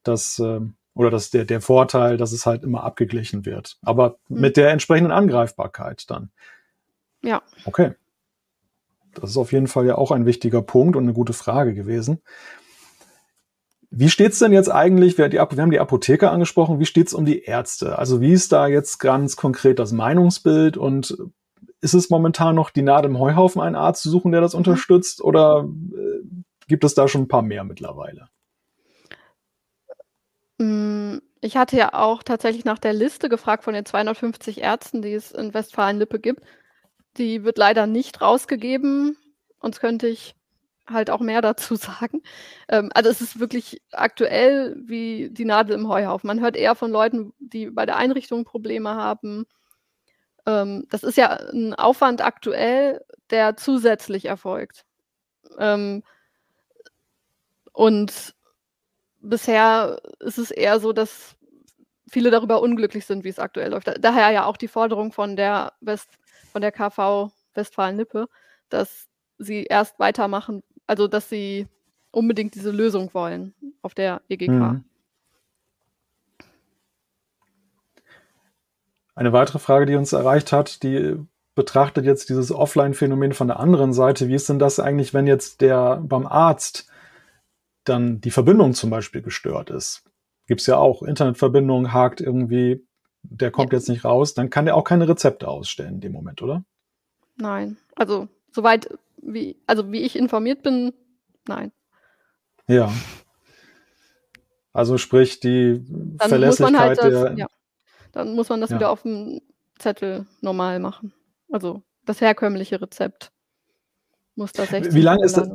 Speaker 1: das, äh, oder das, der, der Vorteil, dass es halt immer abgeglichen wird. Aber mhm. mit der entsprechenden Angreifbarkeit dann.
Speaker 3: Ja.
Speaker 1: Okay. Das ist auf jeden Fall ja auch ein wichtiger Punkt und eine gute Frage gewesen. Wie steht's denn jetzt eigentlich, wir, haben die Apotheker angesprochen, wie steht's um die Ärzte? Also wie ist da jetzt ganz konkret das Meinungsbild und ist es momentan noch die Nadel im Heuhaufen, einen Arzt zu suchen, der das mhm. unterstützt oder äh, gibt es da schon ein paar mehr mittlerweile?
Speaker 3: Mm, ich hatte ja auch tatsächlich nach der Liste gefragt von den 250 Ärzten, die es in Westfalen-Lippe gibt. Die wird leider nicht rausgegeben, sonst könnte ich halt auch mehr dazu sagen. Ähm, also es ist wirklich aktuell wie die Nadel im Heuhaufen. Man hört eher von Leuten, die bei der Einrichtung Probleme haben. Ähm, das ist ja ein Aufwand aktuell, der zusätzlich erfolgt. Ähm, und bisher ist es eher so, dass viele darüber unglücklich sind, wie es aktuell läuft. Daher ja auch die Forderung von der West von der KV Westfalen-Lippe, dass sie erst weitermachen, also dass sie unbedingt diese Lösung wollen auf der EGK. Mhm.
Speaker 1: Eine weitere Frage, die uns erreicht hat, die betrachtet jetzt dieses Offline-Phänomen von der anderen Seite. Wie ist denn das eigentlich, wenn jetzt der beim Arzt dann die Verbindung zum Beispiel gestört ist? Gibt es ja auch Internetverbindung, hakt irgendwie der kommt ja. jetzt nicht raus, dann kann der auch keine Rezepte ausstellen in dem Moment, oder?
Speaker 3: Nein. Also, soweit wie, also wie ich informiert bin, nein.
Speaker 1: Ja. Also sprich, die dann Verlässlichkeit halt das, der. Ja.
Speaker 3: Dann muss man das ja. wieder auf dem Zettel normal machen. Also das herkömmliche Rezept muss das
Speaker 1: 60 Wie lange ist das?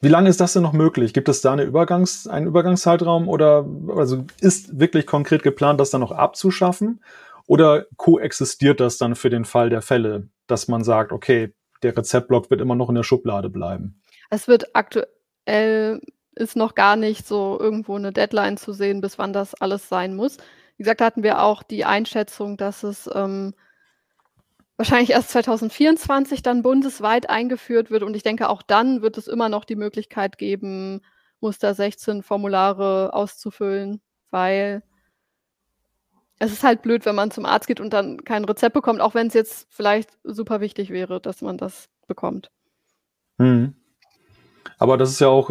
Speaker 1: Wie lange ist das denn noch möglich? Gibt es da eine Übergangs-, einen Übergangszeitraum oder also ist wirklich konkret geplant, das dann noch abzuschaffen? Oder koexistiert das dann für den Fall der Fälle, dass man sagt, okay, der Rezeptblock wird immer noch in der Schublade bleiben?
Speaker 3: Es wird aktuell ist noch gar nicht so irgendwo eine Deadline zu sehen, bis wann das alles sein muss. Wie gesagt, hatten wir auch die Einschätzung, dass es ähm, wahrscheinlich erst 2024 dann bundesweit eingeführt wird. Und ich denke, auch dann wird es immer noch die Möglichkeit geben, Muster 16 Formulare auszufüllen, weil es ist halt blöd, wenn man zum Arzt geht und dann kein Rezept bekommt, auch wenn es jetzt vielleicht super wichtig wäre, dass man das bekommt.
Speaker 1: Hm. Aber das ist ja auch,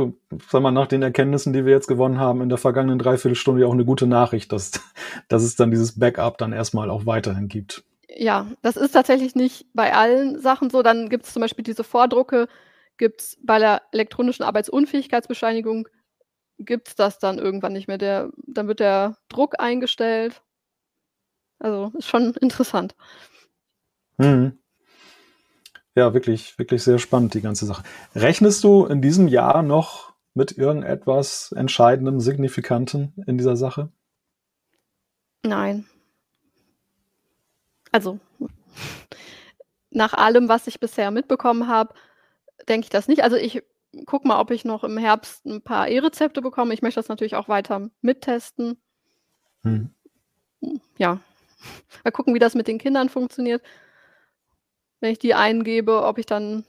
Speaker 1: sag mal, nach den Erkenntnissen, die wir jetzt gewonnen haben in der vergangenen Dreiviertelstunde, ja auch eine gute Nachricht, dass, dass es dann dieses Backup dann erstmal auch weiterhin gibt.
Speaker 3: Ja, das ist tatsächlich nicht bei allen Sachen so. Dann gibt es zum Beispiel diese Vordrucke, gibt es bei der elektronischen Arbeitsunfähigkeitsbescheinigung, gibt es das dann irgendwann nicht mehr. Der, dann wird der Druck eingestellt. Also ist schon interessant.
Speaker 1: Hm. Ja, wirklich, wirklich sehr spannend, die ganze Sache. Rechnest du in diesem Jahr noch mit irgendetwas Entscheidendem, Signifikantem in dieser Sache?
Speaker 3: Nein also nach allem, was ich bisher mitbekommen habe, denke ich das nicht. Also ich gucke mal, ob ich noch im Herbst ein paar E-Rezepte bekomme. Ich möchte das natürlich auch weiter mittesten. Hm. Ja, mal gucken, wie das mit den Kindern funktioniert. Wenn ich die eingebe, ob ich dann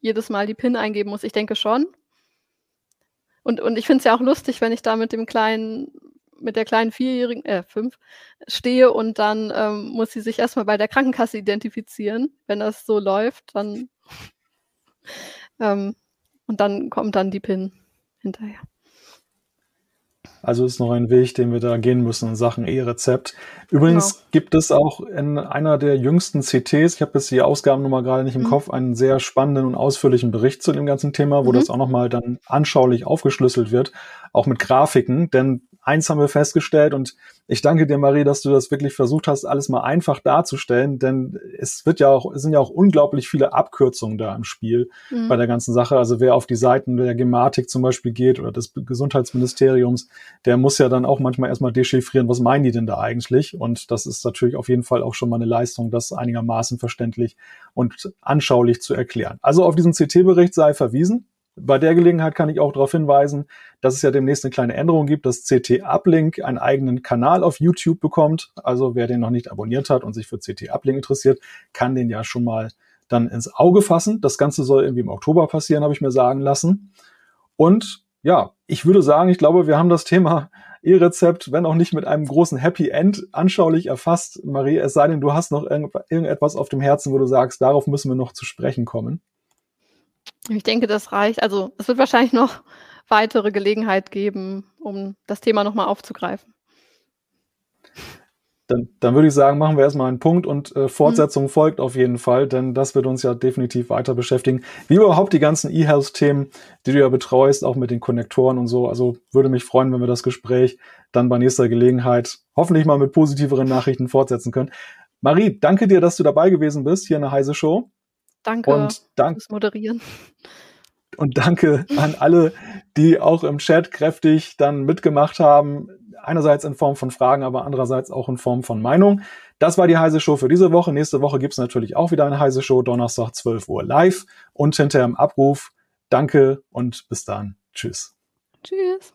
Speaker 3: jedes Mal die PIN eingeben muss. Ich denke schon. Und, und ich finde es ja auch lustig, wenn ich da mit dem kleinen mit der kleinen Vierjährigen, äh, fünf, stehe und dann ähm, muss sie sich erstmal bei der Krankenkasse identifizieren. Wenn das so läuft, dann ähm, und dann kommt dann die PIN hinterher.
Speaker 1: Also ist noch ein Weg, den wir da gehen müssen in Sachen E-Rezept. Übrigens genau. gibt es auch in einer der jüngsten CTs, ich habe jetzt die Ausgabennummer gerade nicht im mhm. Kopf, einen sehr spannenden und ausführlichen Bericht zu dem ganzen Thema, wo mhm. das auch nochmal dann anschaulich aufgeschlüsselt wird, auch mit Grafiken. Denn eins haben wir festgestellt und ich danke dir, Marie, dass du das wirklich versucht hast, alles mal einfach darzustellen, denn es wird ja auch, es sind ja auch unglaublich viele Abkürzungen da im Spiel mhm. bei der ganzen Sache. Also wer auf die Seiten der Gematik zum Beispiel geht oder des Gesundheitsministeriums, der muss ja dann auch manchmal erstmal dechiffrieren, was meinen die denn da eigentlich? Und das ist natürlich auf jeden Fall auch schon mal eine Leistung, das einigermaßen verständlich und anschaulich zu erklären. Also auf diesen CT-Bericht sei verwiesen. Bei der Gelegenheit kann ich auch darauf hinweisen, dass es ja demnächst eine kleine Änderung gibt, dass CT Uplink einen eigenen Kanal auf YouTube bekommt. Also wer den noch nicht abonniert hat und sich für CT Uplink interessiert, kann den ja schon mal dann ins Auge fassen. Das Ganze soll irgendwie im Oktober passieren, habe ich mir sagen lassen. Und ja, ich würde sagen, ich glaube, wir haben das Thema E-Rezept, wenn auch nicht mit einem großen Happy End, anschaulich erfasst. Marie, es sei denn, du hast noch irgendetwas auf dem Herzen, wo du sagst, darauf müssen wir noch zu sprechen kommen.
Speaker 3: Ich denke, das reicht. Also es wird wahrscheinlich noch weitere Gelegenheit geben, um das Thema nochmal aufzugreifen.
Speaker 1: Dann, dann würde ich sagen, machen wir erstmal einen Punkt und äh, Fortsetzung mhm. folgt auf jeden Fall, denn das wird uns ja definitiv weiter beschäftigen. Wie überhaupt die ganzen E-Health-Themen, die du ja betreust, auch mit den Konnektoren und so. Also würde mich freuen, wenn wir das Gespräch dann bei nächster Gelegenheit hoffentlich mal mit positiveren Nachrichten fortsetzen können. Marie, danke dir, dass du dabei gewesen bist hier in der Heise Show.
Speaker 3: Danke und dank fürs Moderieren.
Speaker 1: Und danke an alle, die auch im Chat kräftig dann mitgemacht haben. Einerseits in Form von Fragen, aber andererseits auch in Form von Meinung. Das war die Heise Show für diese Woche. Nächste Woche gibt's natürlich auch wieder eine Heise Show, Donnerstag 12 Uhr live und hinterher im Abruf. Danke und bis dann. Tschüss.
Speaker 3: Tschüss.